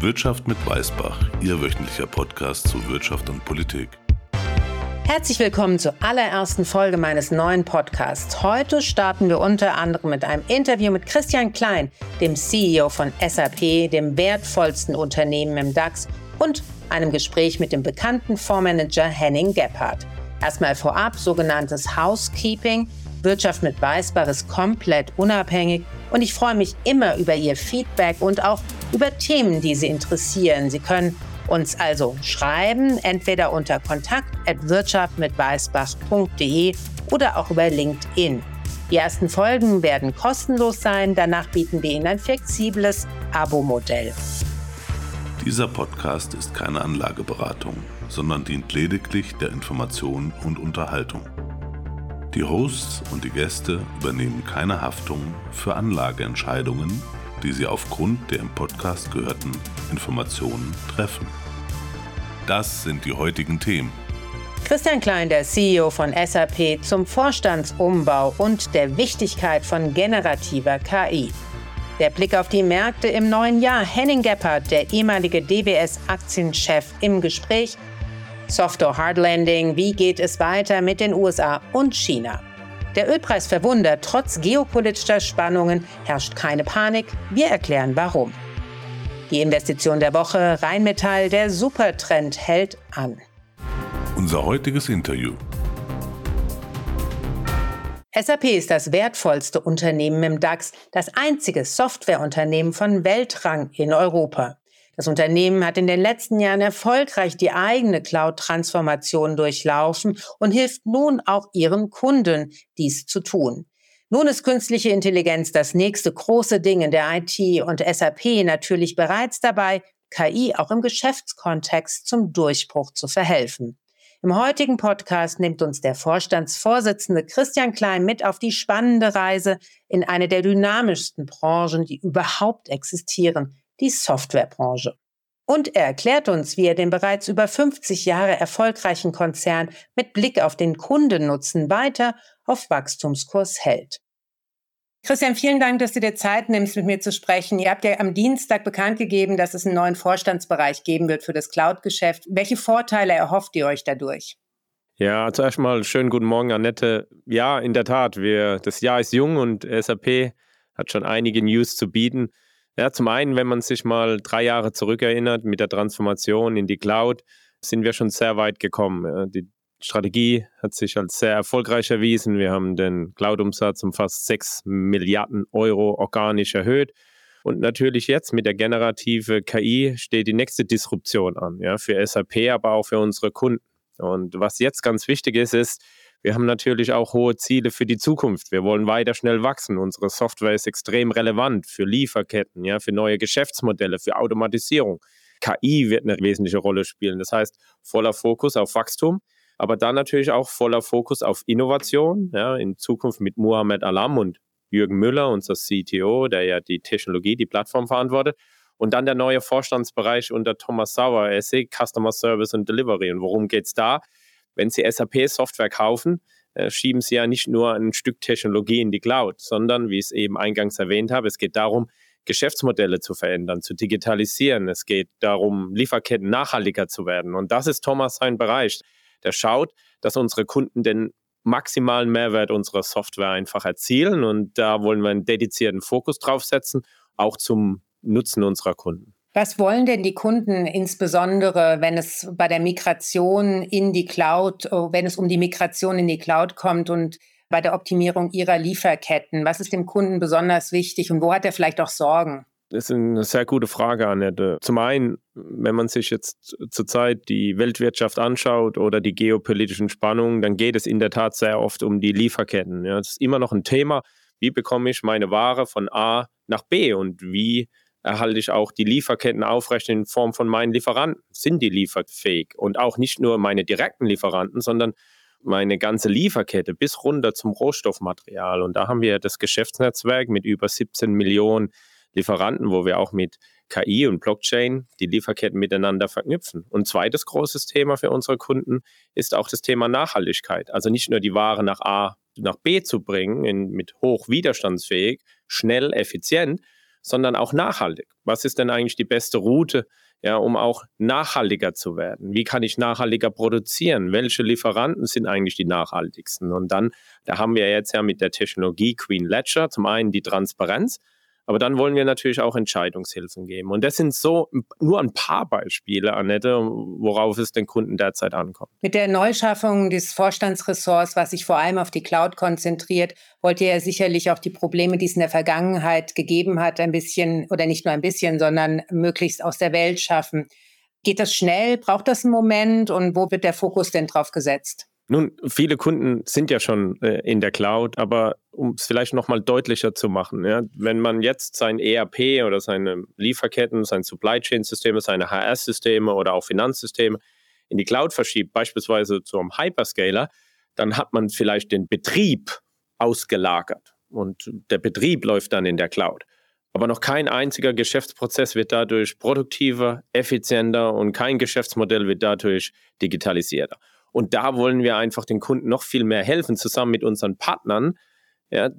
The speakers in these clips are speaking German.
Wirtschaft mit Weißbach, Ihr wöchentlicher Podcast zu Wirtschaft und Politik. Herzlich willkommen zur allerersten Folge meines neuen Podcasts. Heute starten wir unter anderem mit einem Interview mit Christian Klein, dem CEO von SAP, dem wertvollsten Unternehmen im DAX, und einem Gespräch mit dem bekannten Fondsmanager Henning Gebhardt. Erstmal vorab sogenanntes Housekeeping. Wirtschaft mit Weißbach ist komplett unabhängig und ich freue mich immer über Ihr Feedback und auch über Themen, die Sie interessieren. Sie können uns also schreiben, entweder unter kontakt.wirtschaft mit weißbach.de oder auch über LinkedIn. Die ersten Folgen werden kostenlos sein, danach bieten wir Ihnen ein flexibles Abo-Modell. Dieser Podcast ist keine Anlageberatung, sondern dient lediglich der Information und Unterhaltung. Die Hosts und die Gäste übernehmen keine Haftung für Anlageentscheidungen die Sie aufgrund der im Podcast gehörten Informationen treffen. Das sind die heutigen Themen. Christian Klein, der CEO von SAP, zum Vorstandsumbau und der Wichtigkeit von generativer KI. Der Blick auf die Märkte im neuen Jahr. Henning Gebhardt, der ehemalige DWS-Aktienchef, im Gespräch. Software Hardlanding. Wie geht es weiter mit den USA und China? Der Ölpreis verwundert, trotz geopolitischer Spannungen herrscht keine Panik. Wir erklären warum. Die Investition der Woche Rheinmetall, der Supertrend hält an. Unser heutiges Interview. SAP ist das wertvollste Unternehmen im DAX, das einzige Softwareunternehmen von Weltrang in Europa. Das Unternehmen hat in den letzten Jahren erfolgreich die eigene Cloud-Transformation durchlaufen und hilft nun auch ihren Kunden, dies zu tun. Nun ist künstliche Intelligenz das nächste große Ding in der IT und SAP natürlich bereits dabei, KI auch im Geschäftskontext zum Durchbruch zu verhelfen. Im heutigen Podcast nimmt uns der Vorstandsvorsitzende Christian Klein mit auf die spannende Reise in eine der dynamischsten Branchen, die überhaupt existieren, die Softwarebranche. Und er erklärt uns, wie er den bereits über 50 Jahre erfolgreichen Konzern mit Blick auf den Kundennutzen weiter auf Wachstumskurs hält. Christian, vielen Dank, dass du dir Zeit nimmst, mit mir zu sprechen. Ihr habt ja am Dienstag bekannt gegeben, dass es einen neuen Vorstandsbereich geben wird für das Cloud-Geschäft. Welche Vorteile erhofft ihr euch dadurch? Ja, zuerst mal schönen guten Morgen, Annette. Ja, in der Tat, wir, das Jahr ist jung und SAP hat schon einige News zu bieten. Ja, zum einen, wenn man sich mal drei Jahre zurückerinnert mit der Transformation in die Cloud, sind wir schon sehr weit gekommen. Die Strategie hat sich als sehr erfolgreich erwiesen. Wir haben den Cloud-Umsatz um fast 6 Milliarden Euro organisch erhöht. Und natürlich jetzt mit der generative KI steht die nächste Disruption an, ja, für SAP, aber auch für unsere Kunden. Und was jetzt ganz wichtig ist, ist, wir haben natürlich auch hohe Ziele für die Zukunft. Wir wollen weiter schnell wachsen. Unsere Software ist extrem relevant für Lieferketten, ja, für neue Geschäftsmodelle, für Automatisierung. KI wird eine wesentliche Rolle spielen. Das heißt, voller Fokus auf Wachstum, aber dann natürlich auch voller Fokus auf Innovation. Ja, in Zukunft mit Muhammad Alam und Jürgen Müller, unser CTO, der ja die Technologie, die Plattform verantwortet. Und dann der neue Vorstandsbereich unter Thomas Sauer, SE Customer Service und Delivery. Und worum geht es da? Wenn Sie SAP-Software kaufen, äh, schieben Sie ja nicht nur ein Stück Technologie in die Cloud, sondern, wie ich es eben eingangs erwähnt habe, es geht darum, Geschäftsmodelle zu verändern, zu digitalisieren. Es geht darum, Lieferketten nachhaltiger zu werden. Und das ist Thomas sein Bereich. Der schaut, dass unsere Kunden den maximalen Mehrwert unserer Software einfach erzielen. Und da wollen wir einen dedizierten Fokus drauf setzen, auch zum Nutzen unserer Kunden. Was wollen denn die Kunden insbesondere, wenn es bei der Migration in die Cloud, oh, wenn es um die Migration in die Cloud kommt und bei der Optimierung ihrer Lieferketten? Was ist dem Kunden besonders wichtig und wo hat er vielleicht auch Sorgen? Das ist eine sehr gute Frage, Annette. Zum einen, wenn man sich jetzt zurzeit die Weltwirtschaft anschaut oder die geopolitischen Spannungen, dann geht es in der Tat sehr oft um die Lieferketten. Ja, das ist immer noch ein Thema. Wie bekomme ich meine Ware von A nach B und wie erhalte ich auch die Lieferketten aufrecht in Form von meinen Lieferanten. Sind die lieferfähig? Und auch nicht nur meine direkten Lieferanten, sondern meine ganze Lieferkette bis runter zum Rohstoffmaterial. Und da haben wir das Geschäftsnetzwerk mit über 17 Millionen Lieferanten, wo wir auch mit KI und Blockchain die Lieferketten miteinander verknüpfen. Und zweites großes Thema für unsere Kunden ist auch das Thema Nachhaltigkeit. Also nicht nur die Ware nach A nach B zu bringen, in, mit hoch widerstandsfähig, schnell, effizient, sondern auch nachhaltig. Was ist denn eigentlich die beste Route, ja, um auch nachhaltiger zu werden? Wie kann ich nachhaltiger produzieren? Welche Lieferanten sind eigentlich die nachhaltigsten? Und dann, da haben wir jetzt ja mit der Technologie Queen Ledger zum einen die Transparenz, aber dann wollen wir natürlich auch Entscheidungshilfen geben. Und das sind so nur ein paar Beispiele, Annette, worauf es den Kunden derzeit ankommt. Mit der Neuschaffung des Vorstandsressorts, was sich vor allem auf die Cloud konzentriert, wollt ihr ja sicherlich auch die Probleme, die es in der Vergangenheit gegeben hat, ein bisschen oder nicht nur ein bisschen, sondern möglichst aus der Welt schaffen. Geht das schnell? Braucht das einen Moment? Und wo wird der Fokus denn drauf gesetzt? Nun, viele Kunden sind ja schon äh, in der Cloud, aber um es vielleicht nochmal deutlicher zu machen, ja, wenn man jetzt sein ERP oder seine Lieferketten, sein Supply Chain Systeme, seine HR-Systeme oder auch Finanzsysteme in die Cloud verschiebt, beispielsweise zum Hyperscaler, dann hat man vielleicht den Betrieb ausgelagert und der Betrieb läuft dann in der Cloud. Aber noch kein einziger Geschäftsprozess wird dadurch produktiver, effizienter und kein Geschäftsmodell wird dadurch digitalisierter. Und da wollen wir einfach den Kunden noch viel mehr helfen, zusammen mit unseren Partnern, ja,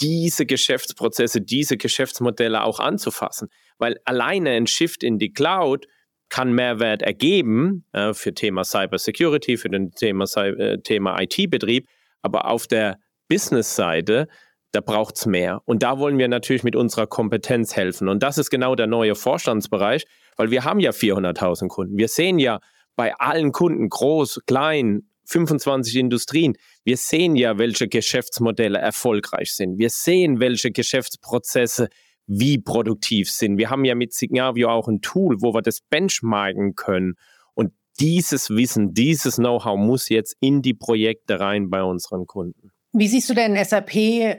diese Geschäftsprozesse, diese Geschäftsmodelle auch anzufassen. Weil alleine ein Shift in die Cloud kann Mehrwert ergeben äh, für Thema Cybersecurity, für den Thema, äh, Thema IT-Betrieb, aber auf der Business-Seite, da braucht es mehr. Und da wollen wir natürlich mit unserer Kompetenz helfen. Und das ist genau der neue Vorstandsbereich, weil wir haben ja 400.000 Kunden. Wir sehen ja, bei allen Kunden, groß, klein, 25 Industrien. Wir sehen ja, welche Geschäftsmodelle erfolgreich sind. Wir sehen, welche Geschäftsprozesse wie produktiv sind. Wir haben ja mit Signavio auch ein Tool, wo wir das benchmarken können. Und dieses Wissen, dieses Know-how muss jetzt in die Projekte rein bei unseren Kunden. Wie siehst du denn SAP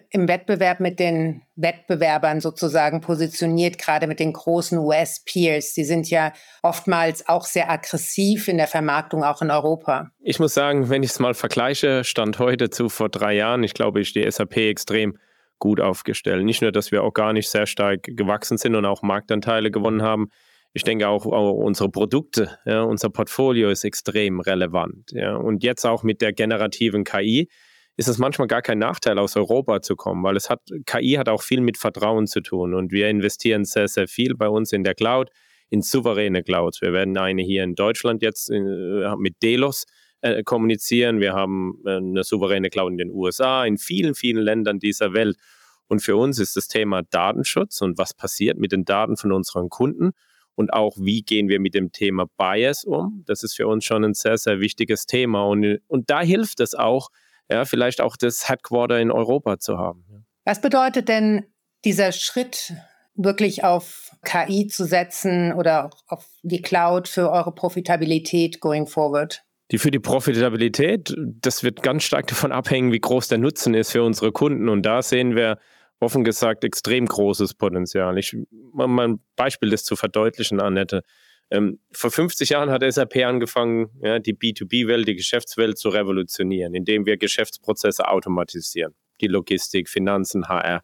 im Wettbewerb mit den Wettbewerbern sozusagen positioniert, gerade mit den großen US-Peers? Die sind ja oftmals auch sehr aggressiv in der Vermarktung, auch in Europa. Ich muss sagen, wenn ich es mal vergleiche, Stand heute zu vor drei Jahren, ich glaube, ich die SAP extrem gut aufgestellt. Nicht nur, dass wir organisch sehr stark gewachsen sind und auch Marktanteile gewonnen haben. Ich denke auch, auch unsere Produkte, ja, unser Portfolio ist extrem relevant. Ja. Und jetzt auch mit der generativen KI ist es manchmal gar kein Nachteil, aus Europa zu kommen, weil es hat, KI hat auch viel mit Vertrauen zu tun und wir investieren sehr, sehr viel bei uns in der Cloud, in souveräne Clouds. Wir werden eine hier in Deutschland jetzt in, äh, mit Delos äh, kommunizieren. Wir haben äh, eine souveräne Cloud in den USA, in vielen, vielen Ländern dieser Welt. Und für uns ist das Thema Datenschutz und was passiert mit den Daten von unseren Kunden und auch wie gehen wir mit dem Thema Bias um. Das ist für uns schon ein sehr, sehr wichtiges Thema. Und, und da hilft es auch, ja, vielleicht auch das Headquarter in Europa zu haben. Was bedeutet denn dieser Schritt, wirklich auf KI zu setzen oder auf die Cloud für eure Profitabilität going forward? Die für die Profitabilität, das wird ganz stark davon abhängen, wie groß der Nutzen ist für unsere Kunden. Und da sehen wir offen gesagt extrem großes Potenzial. Ich mal ein Beispiel, das zu verdeutlichen, Annette. Ähm, vor 50 Jahren hat SAP angefangen, ja, die B2B-Welt, die Geschäftswelt zu revolutionieren, indem wir Geschäftsprozesse automatisieren. Die Logistik, Finanzen, HR.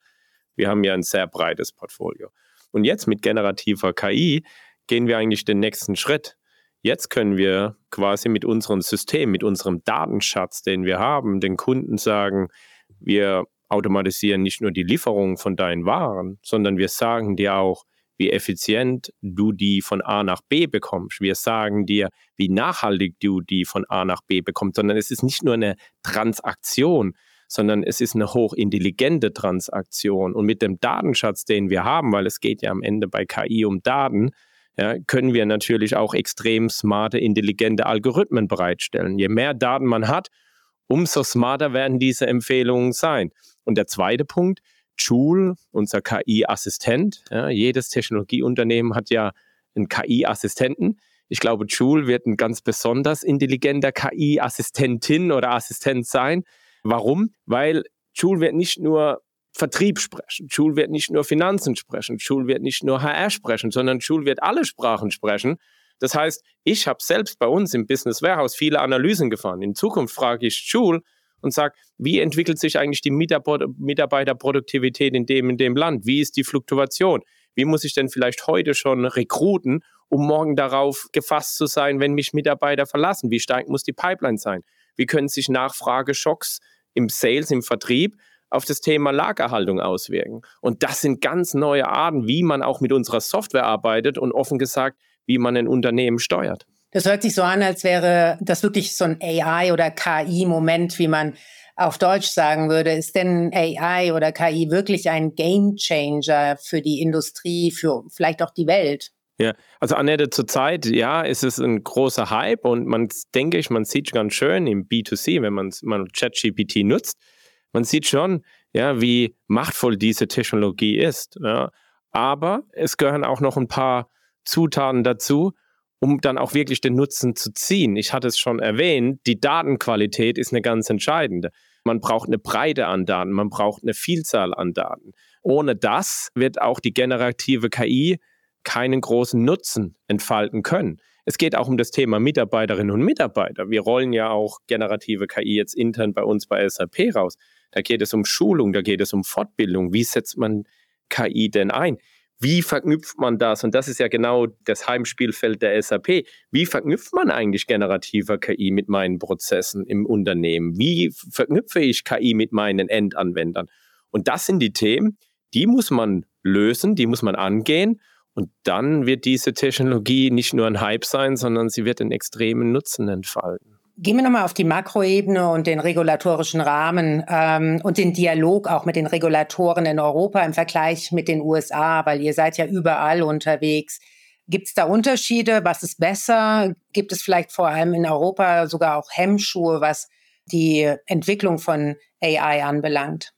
Wir haben ja ein sehr breites Portfolio. Und jetzt mit generativer KI gehen wir eigentlich den nächsten Schritt. Jetzt können wir quasi mit unserem System, mit unserem Datenschatz, den wir haben, den Kunden sagen, wir automatisieren nicht nur die Lieferung von deinen Waren, sondern wir sagen dir auch, wie effizient du die von A nach B bekommst. Wir sagen dir, wie nachhaltig du die von A nach B bekommst, sondern es ist nicht nur eine Transaktion, sondern es ist eine hochintelligente Transaktion. Und mit dem Datenschatz, den wir haben, weil es geht ja am Ende bei KI um Daten, ja, können wir natürlich auch extrem smarte, intelligente Algorithmen bereitstellen. Je mehr Daten man hat, umso smarter werden diese Empfehlungen sein. Und der zweite Punkt, Joule, unser KI-Assistent. Ja, jedes Technologieunternehmen hat ja einen KI-Assistenten. Ich glaube, Joule wird ein ganz besonders intelligenter KI-Assistentin oder Assistent sein. Warum? Weil Joule wird nicht nur Vertrieb sprechen, Joule wird nicht nur Finanzen sprechen, Joule wird nicht nur HR sprechen, sondern Joule wird alle Sprachen sprechen. Das heißt, ich habe selbst bei uns im Business Warehouse viele Analysen gefahren. In Zukunft frage ich Joule, und sage, wie entwickelt sich eigentlich die Mitarbeiterproduktivität in dem, in dem Land? Wie ist die Fluktuation? Wie muss ich denn vielleicht heute schon rekruten, um morgen darauf gefasst zu sein, wenn mich Mitarbeiter verlassen? Wie stark muss die Pipeline sein? Wie können sich Nachfrageschocks im Sales, im Vertrieb auf das Thema Lagerhaltung auswirken. Und das sind ganz neue Arten, wie man auch mit unserer Software arbeitet und offen gesagt, wie man ein Unternehmen steuert. Das hört sich so an, als wäre das wirklich so ein AI- oder KI-Moment, wie man auf Deutsch sagen würde. Ist denn AI oder KI wirklich ein Gamechanger für die Industrie, für vielleicht auch die Welt? Ja, also Annette, zurzeit, ja, ist es ein großer Hype und man denke ich, man sieht ganz schön im B2C, wenn man, man ChatGPT nutzt, man sieht schon, ja, wie machtvoll diese Technologie ist. Ja. Aber es gehören auch noch ein paar Zutaten dazu, um dann auch wirklich den Nutzen zu ziehen. Ich hatte es schon erwähnt, die Datenqualität ist eine ganz entscheidende. Man braucht eine Breite an Daten, man braucht eine Vielzahl an Daten. Ohne das wird auch die generative KI keinen großen Nutzen entfalten können. Es geht auch um das Thema Mitarbeiterinnen und Mitarbeiter. Wir rollen ja auch generative KI jetzt intern bei uns bei SAP raus. Da geht es um Schulung, da geht es um Fortbildung. Wie setzt man KI denn ein? Wie verknüpft man das? Und das ist ja genau das Heimspielfeld der SAP. Wie verknüpft man eigentlich generativer KI mit meinen Prozessen im Unternehmen? Wie verknüpfe ich KI mit meinen Endanwendern? Und das sind die Themen, die muss man lösen, die muss man angehen. Und dann wird diese Technologie nicht nur ein Hype sein, sondern sie wird einen extremen Nutzen entfalten. Gehen wir nochmal auf die Makroebene und den regulatorischen Rahmen ähm, und den Dialog auch mit den Regulatoren in Europa im Vergleich mit den USA, weil ihr seid ja überall unterwegs. Gibt es da Unterschiede? Was ist besser? Gibt es vielleicht vor allem in Europa sogar auch Hemmschuhe, was die Entwicklung von AI anbelangt?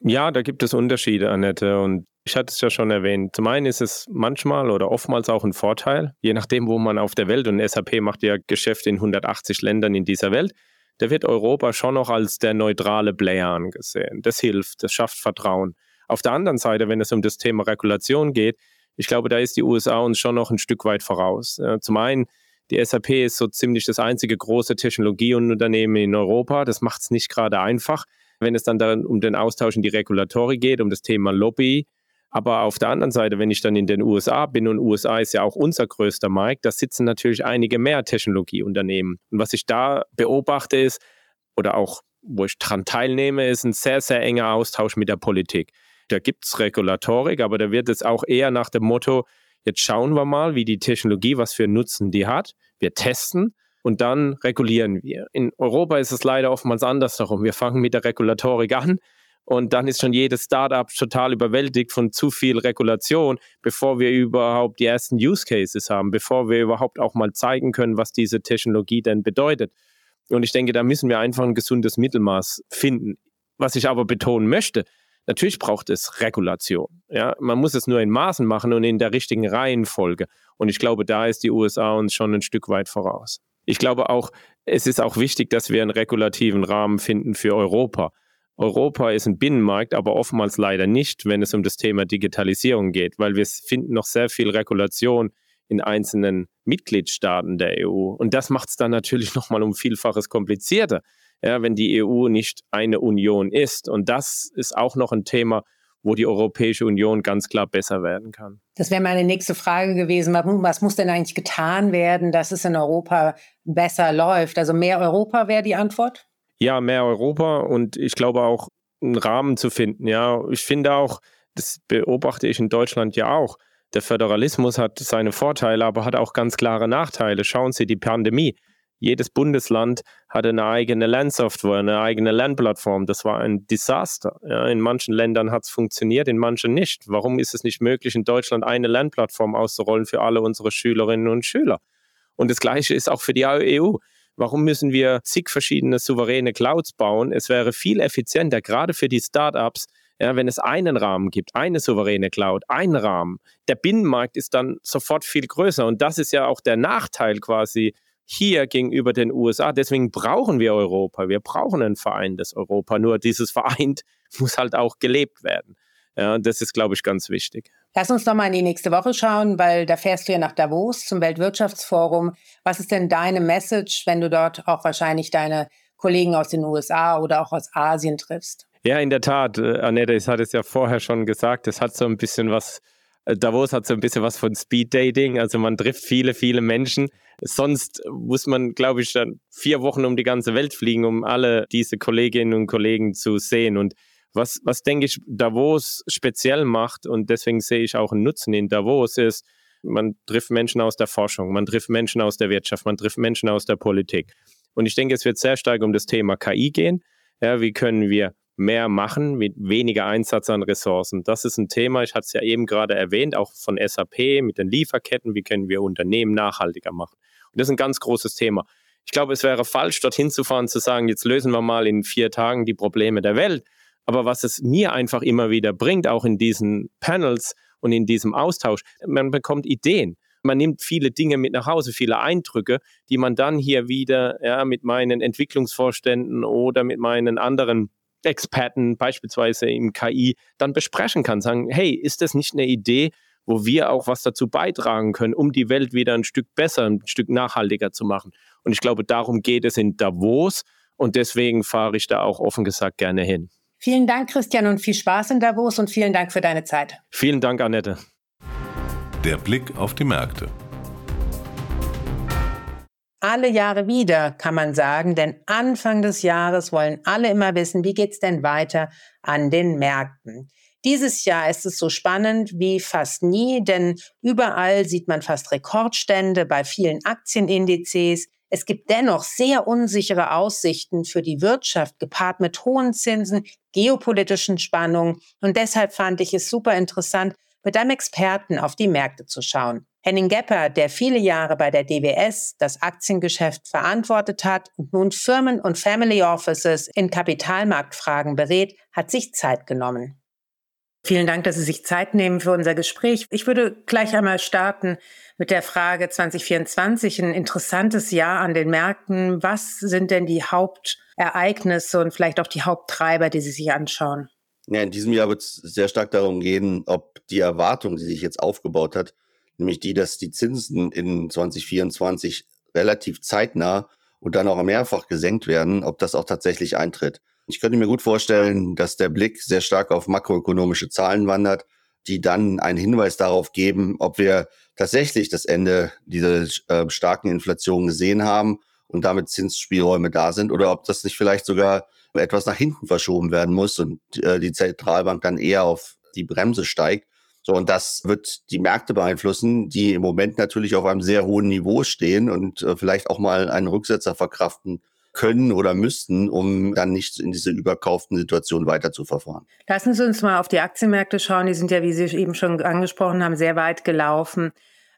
Ja, da gibt es Unterschiede, Annette. Und ich hatte es ja schon erwähnt. Zum einen ist es manchmal oder oftmals auch ein Vorteil, je nachdem, wo man auf der Welt, und SAP macht ja Geschäfte in 180 Ländern in dieser Welt, da wird Europa schon noch als der neutrale Player angesehen. Das hilft, das schafft Vertrauen. Auf der anderen Seite, wenn es um das Thema Regulation geht, ich glaube, da ist die USA uns schon noch ein Stück weit voraus. Zum einen, die SAP ist so ziemlich das einzige große Technologieunternehmen in Europa. Das macht es nicht gerade einfach, wenn es dann, um den Austausch in die Regulatorik geht, um das Thema Lobby, aber auf der anderen Seite, wenn ich dann in den USA bin und USA ist ja auch unser größter Markt, da sitzen natürlich einige mehr Technologieunternehmen. Und was ich da beobachte ist, oder auch wo ich daran teilnehme, ist ein sehr, sehr enger Austausch mit der Politik. Da gibt es Regulatorik, aber da wird es auch eher nach dem Motto, jetzt schauen wir mal, wie die Technologie, was für Nutzen die hat. Wir testen und dann regulieren wir. In Europa ist es leider oftmals anders darum. Wir fangen mit der Regulatorik an und dann ist schon jedes Startup total überwältigt von zu viel Regulation, bevor wir überhaupt die ersten Use Cases haben, bevor wir überhaupt auch mal zeigen können, was diese Technologie denn bedeutet. Und ich denke, da müssen wir einfach ein gesundes Mittelmaß finden. Was ich aber betonen möchte, natürlich braucht es Regulation. Ja, man muss es nur in Maßen machen und in der richtigen Reihenfolge. Und ich glaube, da ist die USA uns schon ein Stück weit voraus. Ich glaube auch, es ist auch wichtig, dass wir einen regulativen Rahmen finden für Europa. Europa ist ein Binnenmarkt, aber oftmals leider nicht, wenn es um das Thema Digitalisierung geht, weil wir finden noch sehr viel Regulation in einzelnen Mitgliedstaaten der EU. Und das macht es dann natürlich nochmal um Vielfaches komplizierter, ja, wenn die EU nicht eine Union ist. Und das ist auch noch ein Thema, wo die Europäische Union ganz klar besser werden kann. Das wäre meine nächste Frage gewesen. Was muss denn eigentlich getan werden, dass es in Europa besser läuft? Also mehr Europa wäre die Antwort? Ja, mehr Europa und ich glaube auch einen Rahmen zu finden. Ja, ich finde auch, das beobachte ich in Deutschland ja auch. Der Föderalismus hat seine Vorteile, aber hat auch ganz klare Nachteile. Schauen Sie die Pandemie. Jedes Bundesland hatte eine eigene Lernsoftware, eine eigene Lernplattform. Das war ein Desaster. Ja, in manchen Ländern hat es funktioniert, in manchen nicht. Warum ist es nicht möglich, in Deutschland eine Lernplattform auszurollen für alle unsere Schülerinnen und Schüler? Und das Gleiche ist auch für die EU. Warum müssen wir zig verschiedene souveräne Clouds bauen? Es wäre viel effizienter, gerade für die Startups, ja, wenn es einen Rahmen gibt, eine souveräne Cloud, einen Rahmen. Der Binnenmarkt ist dann sofort viel größer und das ist ja auch der Nachteil quasi hier gegenüber den USA. Deswegen brauchen wir Europa. Wir brauchen ein vereintes Europa. Nur dieses vereint muss halt auch gelebt werden. Ja, das ist, glaube ich, ganz wichtig. Lass uns noch mal in die nächste Woche schauen, weil da fährst du ja nach Davos zum Weltwirtschaftsforum. Was ist denn deine Message, wenn du dort auch wahrscheinlich deine Kollegen aus den USA oder auch aus Asien triffst? Ja, in der Tat. Äh, Annette, ich hatte es ja vorher schon gesagt, es hat so ein bisschen was, äh, Davos hat so ein bisschen was von Speed Dating. Also man trifft viele, viele Menschen. Sonst muss man, glaube ich, dann vier Wochen um die ganze Welt fliegen, um alle diese Kolleginnen und Kollegen zu sehen. Und Was, was denke ich, Davos speziell macht und deswegen sehe ich auch einen Nutzen in Davos ist, man trifft Menschen aus der Forschung, man trifft Menschen aus der Wirtschaft, man trifft Menschen aus der Politik. Und ich denke, es wird sehr stark um das Thema KI gehen. Ja, wie können wir mehr machen mit weniger Einsatz an Ressourcen? Das ist ein Thema, ich hatte es ja eben gerade erwähnt, auch von SAP mit den Lieferketten. Wie können wir Unternehmen nachhaltiger machen? Und das ist ein ganz großes Thema. Ich glaube, es wäre falsch, dorthin zu fahren, zu sagen, jetzt lösen wir mal in vier Tagen die Probleme der Welt. Aber was es mir einfach immer wieder bringt, auch in diesen Panels und in diesem Austausch, man bekommt Ideen. Man nimmt viele Dinge mit nach Hause, viele Eindrücke, die man dann hier wieder ja, mit meinen Entwicklungsvorständen oder mit meinen anderen Experten, beispielsweise im KI, dann besprechen kann. Sagen, hey, ist das nicht eine Idee, wo wir auch was dazu beitragen können, um die Welt wieder ein Stück besser, ein Stück nachhaltiger zu machen? Und ich glaube, darum geht es in Davos. Und deswegen fahre ich da auch offen gesagt gerne hin. Vielen Dank, Christian, und viel Spaß in Davos und vielen Dank für deine Zeit. Vielen Dank, Annette. Der Blick auf die Märkte. Alle Jahre wieder, kann man sagen, denn Anfang des Jahres wollen alle immer wissen, wie geht's denn weiter an den Märkten. Dieses Jahr ist es so spannend wie fast nie, denn überall sieht man fast Rekordstände bei vielen Aktienindizes. Es gibt dennoch sehr unsichere Aussichten für die Wirtschaft, gepaart mit hohen Zinsen, geopolitischen Spannungen. Und deshalb fand ich es super interessant, mit einem Experten auf die Märkte zu schauen. Henning Gepper, der viele Jahre bei der DWS das Aktiengeschäft verantwortet hat und nun Firmen und Family Offices in Kapitalmarktfragen berät, hat sich Zeit genommen. Vielen Dank, dass Sie sich Zeit nehmen für unser Gespräch. Ich würde gleich einmal starten mit der Frage 2024, ein interessantes Jahr an den Märkten. Was sind denn die Hauptereignisse und vielleicht auch die Haupttreiber, die Sie sich anschauen? Ja, in diesem Jahr wird es sehr stark darum gehen, ob die Erwartung, die sich jetzt aufgebaut hat, nämlich die, dass die Zinsen in 2024 relativ zeitnah und dann auch mehrfach gesenkt werden, ob das auch tatsächlich eintritt. Ich könnte mir gut vorstellen, dass der Blick sehr stark auf makroökonomische Zahlen wandert, die dann einen Hinweis darauf geben, ob wir tatsächlich das Ende dieser äh, starken Inflation gesehen haben und damit Zinsspielräume da sind oder ob das nicht vielleicht sogar etwas nach hinten verschoben werden muss und äh, die Zentralbank dann eher auf die Bremse steigt. So, und das wird die Märkte beeinflussen, die im Moment natürlich auf einem sehr hohen Niveau stehen und äh, vielleicht auch mal einen Rücksetzer verkraften können oder müssten, um dann nicht in diese überkauften Situationen weiter zu verfahren. Lassen Sie uns mal auf die Aktienmärkte schauen. Die sind ja, wie Sie eben schon angesprochen haben, sehr weit gelaufen.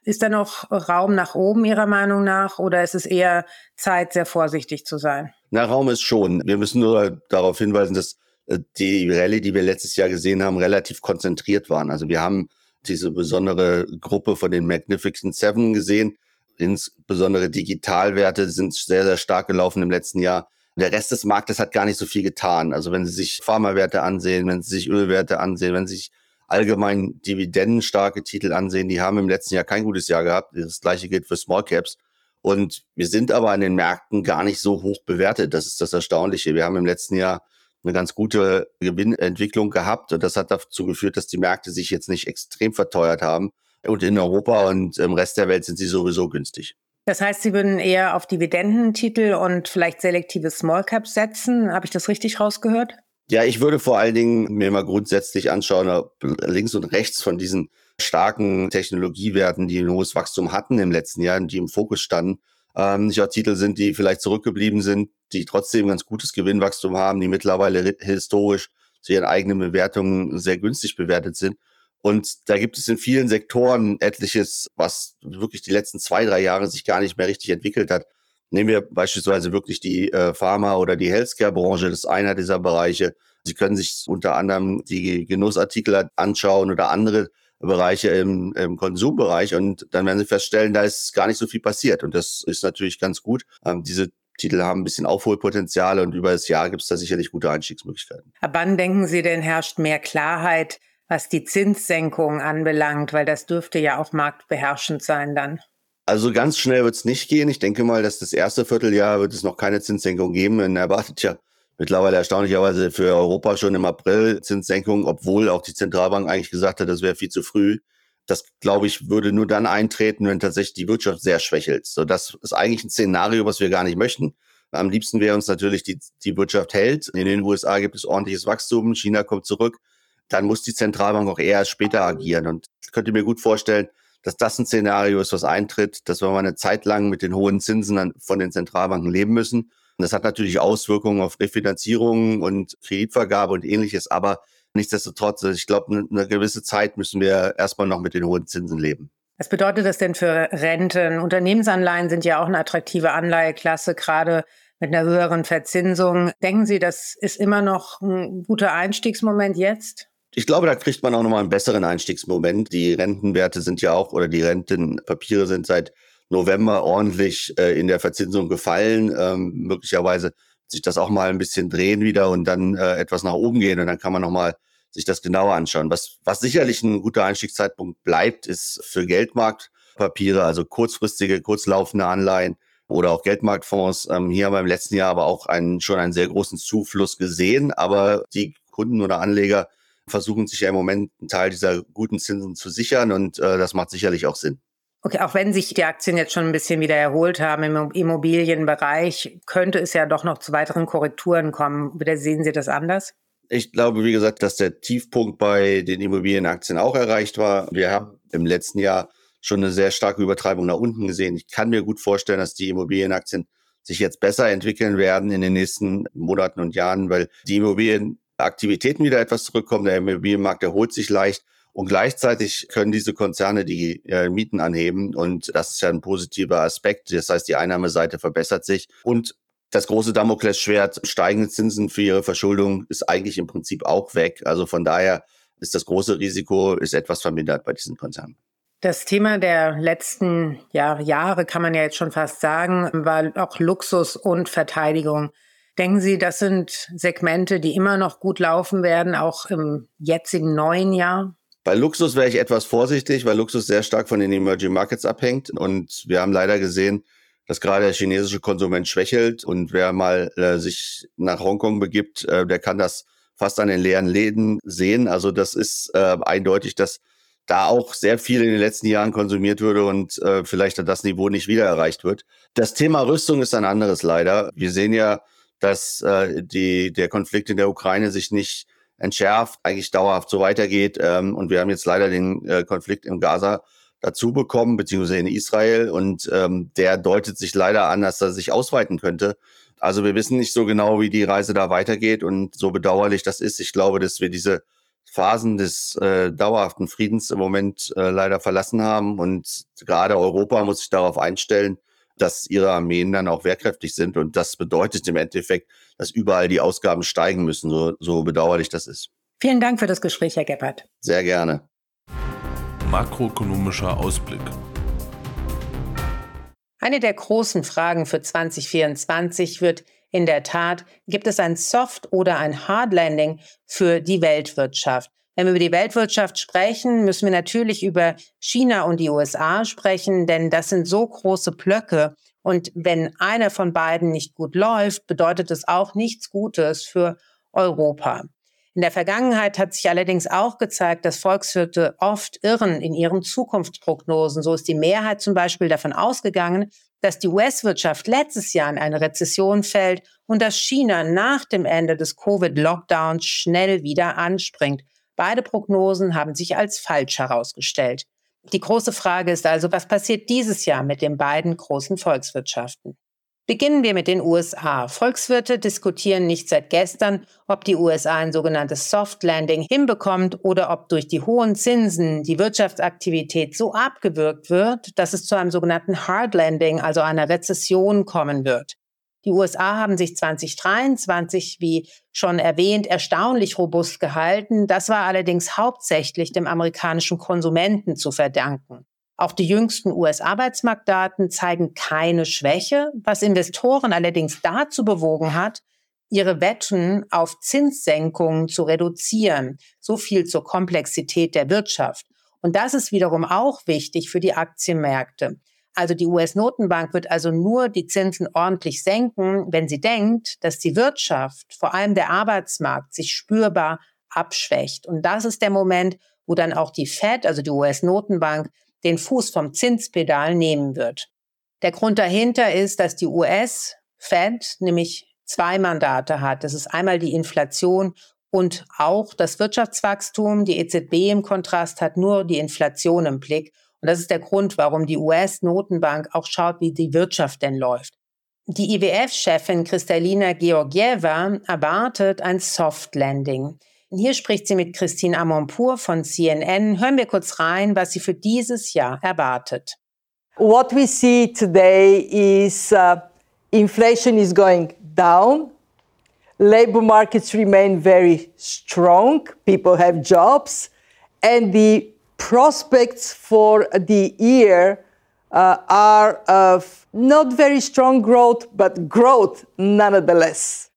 Ist da noch Raum nach oben Ihrer Meinung nach oder ist es eher Zeit, sehr vorsichtig zu sein? Na, Raum ist schon. Wir müssen nur darauf hinweisen, dass äh, die Rallye, die wir letztes Jahr gesehen haben, relativ konzentriert waren. Also wir haben diese besondere Gruppe von den Magnificent Seven gesehen. Insbesondere Digitalwerte sind sehr, sehr stark gelaufen im letzten Jahr. Der Rest des Marktes hat gar nicht so viel getan. Also wenn Sie sich Pharmawerte ansehen, wenn Sie sich Ölwerte ansehen, wenn Sie sich allgemein dividendenstarke Titel ansehen, die haben im letzten Jahr kein gutes Jahr gehabt. Das gleiche gilt für Small Caps. Und wir sind aber an den Märkten gar nicht so hoch bewertet. Das ist das Erstaunliche. Wir haben im letzten Jahr eine ganz gute Gewinnentwicklung gehabt und das hat dazu geführt, dass die Märkte sich jetzt nicht extrem verteuert haben. Und in Europa und im Rest der Welt sind sie sowieso günstig. Das heißt, Sie würden eher auf Dividendentitel und vielleicht selektive Small Caps setzen. Habe ich das richtig rausgehört? Ja, ich würde vor allen Dingen mir mal grundsätzlich anschauen, ob links und rechts von diesen starken Technologiewerten, die ein hohes Wachstum hatten im letzten Jahr und die im Fokus standen, ähm, nicht auch Titel sind, die vielleicht zurückgeblieben sind, die trotzdem ganz gutes Gewinnwachstum haben, die mittlerweile historisch zu ihren eigenen Bewertungen sehr günstig bewertet sind. Und da gibt es in vielen Sektoren etliches, was wirklich die letzten zwei, drei Jahre sich gar nicht mehr richtig entwickelt hat. Nehmen wir beispielsweise wirklich die äh, Pharma- oder die Healthcare-Branche, das ist einer dieser Bereiche. Sie können sich unter anderem die Genussartikel anschauen oder andere Bereiche im, im Konsumbereich und dann werden Sie feststellen, da ist gar nicht so viel passiert und das ist natürlich ganz gut. Ähm, diese Titel haben ein bisschen Aufholpotenzial und über das Jahr gibt es da sicherlich gute Einstiegsmöglichkeiten. Ab wann denken Sie denn herrscht mehr Klarheit, was die Zinssenkung anbelangt, weil das dürfte ja auch marktbeherrschend sein dann? Also ganz schnell wird es nicht gehen. Ich denke mal, dass das erste Vierteljahr wird es noch keine Zinssenkung geben. Man erwartet ja mittlerweile erstaunlicherweise für Europa schon im April Zinssenkung, obwohl auch die Zentralbank eigentlich gesagt hat, das wäre viel zu früh. Das, glaube ich, würde nur dann eintreten, wenn tatsächlich die Wirtschaft sehr schwächelt. So, das ist eigentlich ein Szenario, was wir gar nicht möchten. Am liebsten wäre uns natürlich, die, die Wirtschaft hält. In den USA gibt es ordentliches Wachstum, China kommt zurück. Dann muss die Zentralbank auch eher später agieren. Und ich könnte mir gut vorstellen, dass das ein Szenario ist, was eintritt, dass wir mal eine Zeit lang mit den hohen Zinsen von den Zentralbanken leben müssen. Und das hat natürlich Auswirkungen auf Refinanzierungen und Kreditvergabe und ähnliches. Aber nichtsdestotrotz, ich glaube, eine gewisse Zeit müssen wir erstmal noch mit den hohen Zinsen leben. Was bedeutet das denn für Renten? Unternehmensanleihen sind ja auch eine attraktive Anleiheklasse, gerade mit einer höheren Verzinsung. Denken Sie, das ist immer noch ein guter Einstiegsmoment jetzt? Ich glaube, da kriegt man auch nochmal einen besseren Einstiegsmoment. Die Rentenwerte sind ja auch, oder die Rentenpapiere sind seit November ordentlich äh, in der Verzinsung gefallen. Ähm, möglicherweise sich das auch mal ein bisschen drehen wieder und dann äh, etwas nach oben gehen und dann kann man nochmal sich das genauer anschauen. Was, was sicherlich ein guter Einstiegszeitpunkt bleibt, ist für Geldmarktpapiere, also kurzfristige, kurzlaufende Anleihen oder auch Geldmarktfonds. Ähm, hier haben wir im letzten Jahr aber auch einen, schon einen sehr großen Zufluss gesehen, aber die Kunden oder Anleger versuchen sich ja im Moment einen Teil dieser guten Zinsen zu sichern und äh, das macht sicherlich auch Sinn. Okay, auch wenn sich die Aktien jetzt schon ein bisschen wieder erholt haben im Immobilienbereich, könnte es ja doch noch zu weiteren Korrekturen kommen. Wieder sehen Sie das anders? Ich glaube, wie gesagt, dass der Tiefpunkt bei den Immobilienaktien auch erreicht war. Wir haben im letzten Jahr schon eine sehr starke Übertreibung nach unten gesehen. Ich kann mir gut vorstellen, dass die Immobilienaktien sich jetzt besser entwickeln werden in den nächsten Monaten und Jahren, weil die Immobilienaktivitäten wieder etwas zurückkommen. Der Immobilienmarkt erholt sich leicht. Und gleichzeitig können diese Konzerne die äh, Mieten anheben. Und das ist ja ein positiver Aspekt. Das heißt, die Einnahmeseite verbessert sich. Und das große Damoklesschwert, steigende Zinsen für ihre Verschuldung ist eigentlich im Prinzip auch weg. Also von daher ist das große Risiko ist etwas vermindert bei diesen Konzernen. Das Thema der letzten ja, Jahre, kann man ja jetzt schon fast sagen, war auch Luxus und Verteidigung. Denken Sie, das sind Segmente, die immer noch gut laufen werden, auch im jetzigen neuen Jahr? Bei Luxus wäre ich etwas vorsichtig, weil Luxus sehr stark von den Emerging Markets abhängt. Und wir haben leider gesehen, dass gerade der chinesische Konsument schwächelt und wer mal äh, sich nach Hongkong begibt, äh, der kann das fast an den leeren Läden sehen. Also das ist äh, eindeutig, dass da auch sehr viel in den letzten Jahren konsumiert würde und äh, vielleicht das Niveau nicht wieder erreicht wird. Das Thema Rüstung ist ein anderes leider. Wir sehen ja, dass äh, die, der Konflikt in der Ukraine sich nicht entschärft, eigentlich dauerhaft so weitergeht. Ähm, und wir haben jetzt leider den äh, Konflikt im Gaza dazu bekommen, beziehungsweise in Israel. Und ähm, der deutet sich leider an, dass er sich ausweiten könnte. Also wir wissen nicht so genau, wie die Reise da weitergeht. Und so bedauerlich das ist, ich glaube, dass wir diese Phasen des äh, dauerhaften Friedens im Moment äh, leider verlassen haben. Und gerade Europa muss sich darauf einstellen, dass ihre Armeen dann auch wehrkräftig sind. Und das bedeutet im Endeffekt, dass überall die Ausgaben steigen müssen, so, so bedauerlich das ist. Vielen Dank für das Gespräch, Herr Gebhardt. Sehr gerne makroökonomischer Ausblick. Eine der großen Fragen für 2024 wird in der Tat, gibt es ein Soft- oder ein Hard Landing für die Weltwirtschaft? Wenn wir über die Weltwirtschaft sprechen, müssen wir natürlich über China und die USA sprechen, denn das sind so große Blöcke. Und wenn einer von beiden nicht gut läuft, bedeutet es auch nichts Gutes für Europa. In der Vergangenheit hat sich allerdings auch gezeigt, dass Volkswirte oft irren in ihren Zukunftsprognosen. So ist die Mehrheit zum Beispiel davon ausgegangen, dass die US-Wirtschaft letztes Jahr in eine Rezession fällt und dass China nach dem Ende des Covid-Lockdowns schnell wieder anspringt. Beide Prognosen haben sich als falsch herausgestellt. Die große Frage ist also, was passiert dieses Jahr mit den beiden großen Volkswirtschaften? Beginnen wir mit den USA. Volkswirte diskutieren nicht seit gestern, ob die USA ein sogenanntes Soft Landing hinbekommt oder ob durch die hohen Zinsen die Wirtschaftsaktivität so abgewürgt wird, dass es zu einem sogenannten Hard Landing, also einer Rezession kommen wird. Die USA haben sich 2023, wie schon erwähnt, erstaunlich robust gehalten. Das war allerdings hauptsächlich dem amerikanischen Konsumenten zu verdanken. Auch die jüngsten US-Arbeitsmarktdaten zeigen keine Schwäche, was Investoren allerdings dazu bewogen hat, ihre Wetten auf Zinssenkungen zu reduzieren. So viel zur Komplexität der Wirtschaft. Und das ist wiederum auch wichtig für die Aktienmärkte. Also die US-Notenbank wird also nur die Zinsen ordentlich senken, wenn sie denkt, dass die Wirtschaft, vor allem der Arbeitsmarkt, sich spürbar abschwächt. Und das ist der Moment, wo dann auch die Fed, also die US-Notenbank, den Fuß vom Zinspedal nehmen wird. Der Grund dahinter ist, dass die US Fed nämlich zwei Mandate hat. Das ist einmal die Inflation und auch das Wirtschaftswachstum. Die EZB im Kontrast hat nur die Inflation im Blick. Und das ist der Grund, warum die US-Notenbank auch schaut, wie die Wirtschaft denn läuft. Die IWF-Chefin Kristalina Georgieva erwartet ein Soft Landing. Hier spricht sie mit Christine Amonpour von CNN. Hören wir kurz rein, was sie für dieses Jahr erwartet. What we see today is uh, inflation is going down. Labor markets remain very strong. People have jobs. And the prospects for the year uh, are of not very strong growth, but growth nonetheless.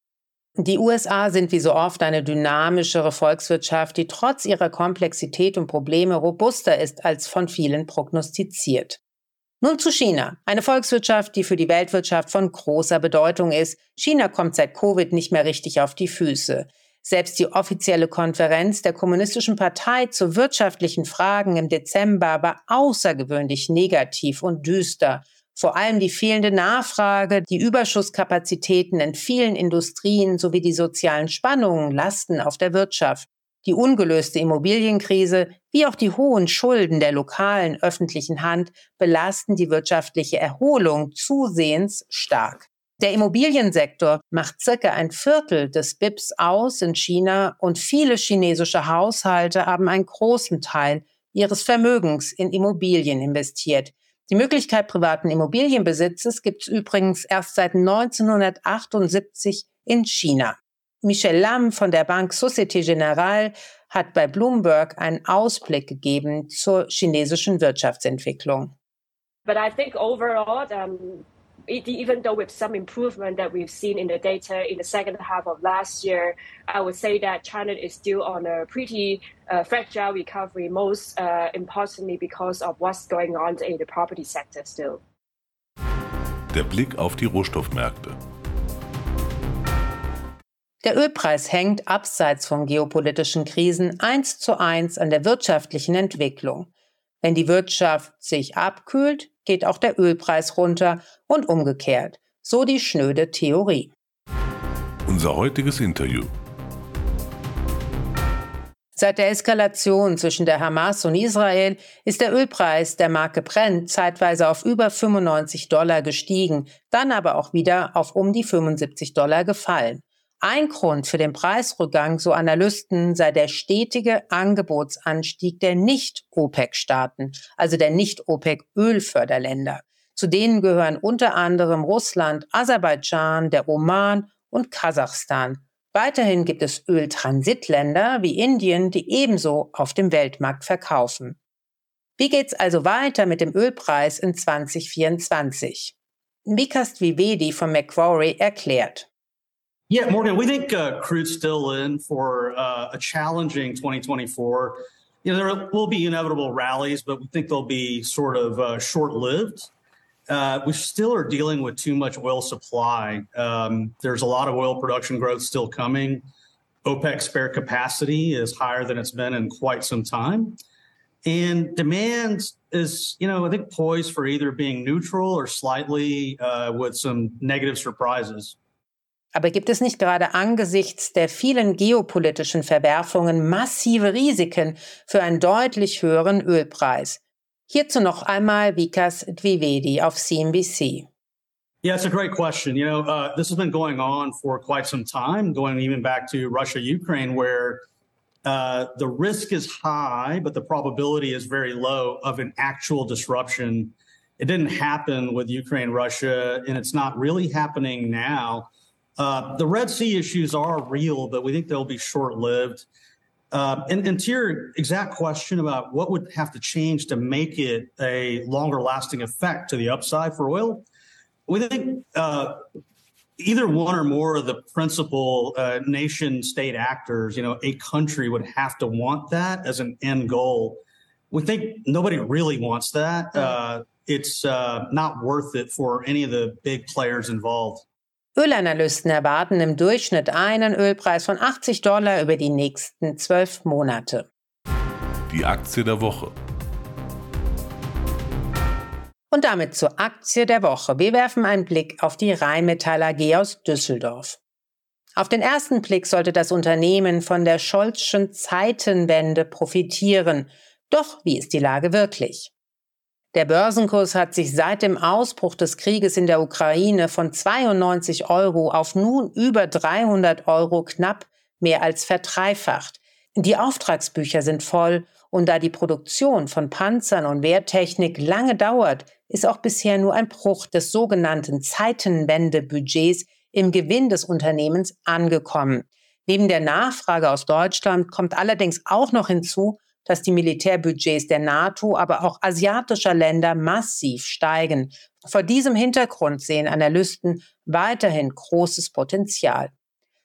Die USA sind wie so oft eine dynamischere Volkswirtschaft, die trotz ihrer Komplexität und Probleme robuster ist als von vielen prognostiziert. Nun zu China, eine Volkswirtschaft, die für die Weltwirtschaft von großer Bedeutung ist. China kommt seit Covid nicht mehr richtig auf die Füße. Selbst die offizielle Konferenz der Kommunistischen Partei zu wirtschaftlichen Fragen im Dezember war außergewöhnlich negativ und düster. Vor allem die fehlende Nachfrage, die Überschusskapazitäten in vielen Industrien sowie die sozialen Spannungen lasten auf der Wirtschaft. Die ungelöste Immobilienkrise wie auch die hohen Schulden der lokalen öffentlichen Hand belasten die wirtschaftliche Erholung zusehends stark. Der Immobiliensektor macht circa ein Viertel des BIPs aus in China und viele chinesische Haushalte haben einen großen Teil ihres Vermögens in Immobilien investiert. Die Möglichkeit privaten Immobilienbesitzes gibt es übrigens erst seit 1978 in China. Michel Lam von der Bank Societe Generale hat bei Bloomberg einen Ausblick gegeben zur chinesischen Wirtschaftsentwicklung. But I think overall, um even though with some improvement that we've seen in the data in the second half of last year, I would say that China is still on a pretty uh, fragile recovery, most uh, importantly because of what's going on in the property sector still. Der Blick auf die Rohstoffmärkte. Der Ölpreis hängt abseits von geopolitischen Krisen eins zu eins an der wirtschaftlichen Entwicklung. Wenn die Wirtschaft sich abkühlt, geht auch der Ölpreis runter und umgekehrt. So die schnöde Theorie. Unser heutiges Interview. Seit der Eskalation zwischen der Hamas und Israel ist der Ölpreis der Marke Brent zeitweise auf über 95 Dollar gestiegen, dann aber auch wieder auf um die 75 Dollar gefallen. Ein Grund für den Preisrückgang, so Analysten, sei der stetige Angebotsanstieg der Nicht-OPEC-Staaten, also der Nicht-OPEC-Ölförderländer. Zu denen gehören unter anderem Russland, Aserbaidschan, der Oman und Kasachstan. Weiterhin gibt es Öltransitländer wie Indien, die ebenso auf dem Weltmarkt verkaufen. Wie geht's also weiter mit dem Ölpreis in 2024? Vikas Vivedi von Macquarie erklärt. Yeah, Morgan, we think uh, crude's still in for uh, a challenging 2024. You know, there will be inevitable rallies, but we think they'll be sort of uh, short lived. Uh, we still are dealing with too much oil supply. Um, there's a lot of oil production growth still coming. OPEC spare capacity is higher than it's been in quite some time. And demand is, you know, I think poised for either being neutral or slightly uh, with some negative surprises. Aber gibt es nicht gerade angesichts der vielen geopolitischen Verwerfungen massive Risiken für einen deutlich höheren Ölpreis? Hierzu noch einmal Vikas Dwivedi auf CNBC. Yeah, it's a great question. You know, uh, this has been going on for quite some time, going even back to Russia, Ukraine, where uh, the risk is high, but the probability is very low of an actual disruption. It didn't happen with Ukraine, Russia, and it's not really happening now. Uh, the Red Sea issues are real, but we think they'll be short lived. Uh, and, and, to your exact question about what would have to change to make it a longer lasting effect to the upside for oil, we think uh, either one or more of the principal uh, nation state actors, you know, a country would have to want that as an end goal. We think nobody really wants that. Uh, it's uh, not worth it for any of the big players involved. Ölanalysten erwarten im Durchschnitt einen Ölpreis von 80 Dollar über die nächsten zwölf Monate. Die Aktie der Woche. Und damit zur Aktie der Woche. Wir werfen einen Blick auf die Rheinmetall AG aus Düsseldorf. Auf den ersten Blick sollte das Unternehmen von der Scholzschen Zeitenwende profitieren. Doch wie ist die Lage wirklich? Der Börsenkurs hat sich seit dem Ausbruch des Krieges in der Ukraine von 92 Euro auf nun über 300 Euro knapp mehr als verdreifacht. Die Auftragsbücher sind voll und da die Produktion von Panzern und Wehrtechnik lange dauert, ist auch bisher nur ein Bruch des sogenannten Zeitenwendebudgets im Gewinn des Unternehmens angekommen. Neben der Nachfrage aus Deutschland kommt allerdings auch noch hinzu, dass die Militärbudgets der NATO, aber auch asiatischer Länder massiv steigen. Vor diesem Hintergrund sehen Analysten weiterhin großes Potenzial.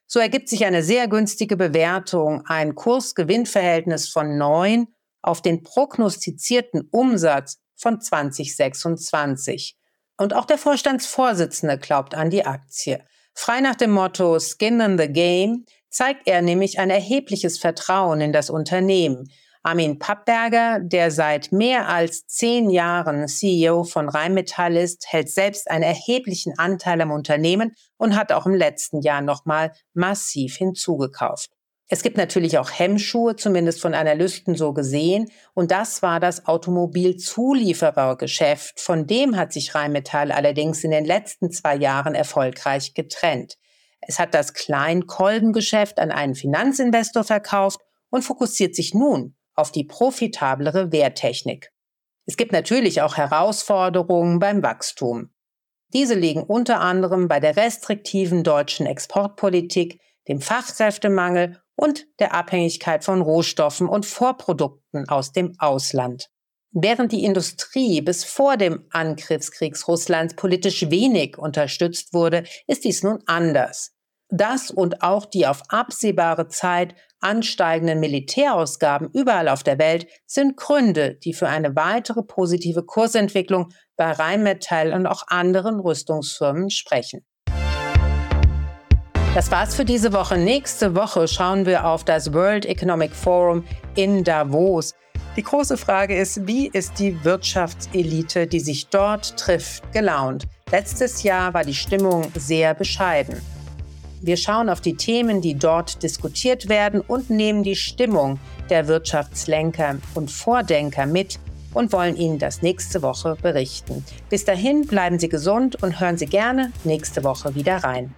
So ergibt sich eine sehr günstige Bewertung, ein Kurs-Gewinn-Verhältnis von 9 auf den prognostizierten Umsatz von 2026. Und auch der Vorstandsvorsitzende glaubt an die Aktie. Frei nach dem Motto Skin in the Game zeigt er nämlich ein erhebliches Vertrauen in das Unternehmen. Armin Pappberger, der seit mehr als zehn Jahren CEO von Rheinmetall ist, hält selbst einen erheblichen Anteil am Unternehmen und hat auch im letzten Jahr nochmal massiv hinzugekauft. Es gibt natürlich auch Hemmschuhe, zumindest von Analysten so gesehen. Und das war das Automobilzulieferergeschäft. Von dem hat sich Rheinmetall allerdings in den letzten zwei Jahren erfolgreich getrennt. Es hat das Kleinkolbengeschäft an einen Finanzinvestor verkauft und fokussiert sich nun auf die profitablere Wehrtechnik. Es gibt natürlich auch Herausforderungen beim Wachstum. Diese liegen unter anderem bei der restriktiven deutschen Exportpolitik, dem Fachkräftemangel und der Abhängigkeit von Rohstoffen und Vorprodukten aus dem Ausland. Während die Industrie bis vor dem Angriffskrieg Russlands politisch wenig unterstützt wurde, ist dies nun anders. Das und auch die auf absehbare Zeit ansteigenden Militärausgaben überall auf der Welt sind Gründe, die für eine weitere positive Kursentwicklung bei Rheinmetall und auch anderen Rüstungsfirmen sprechen. Das war's für diese Woche. Nächste Woche schauen wir auf das World Economic Forum in Davos. Die große Frage ist, wie ist die Wirtschaftselite, die sich dort trifft, gelaunt? Letztes Jahr war die Stimmung sehr bescheiden. Wir schauen auf die Themen, die dort diskutiert werden und nehmen die Stimmung der Wirtschaftslenker und Vordenker mit und wollen Ihnen das nächste Woche berichten. Bis dahin bleiben Sie gesund und hören Sie gerne nächste Woche wieder rein.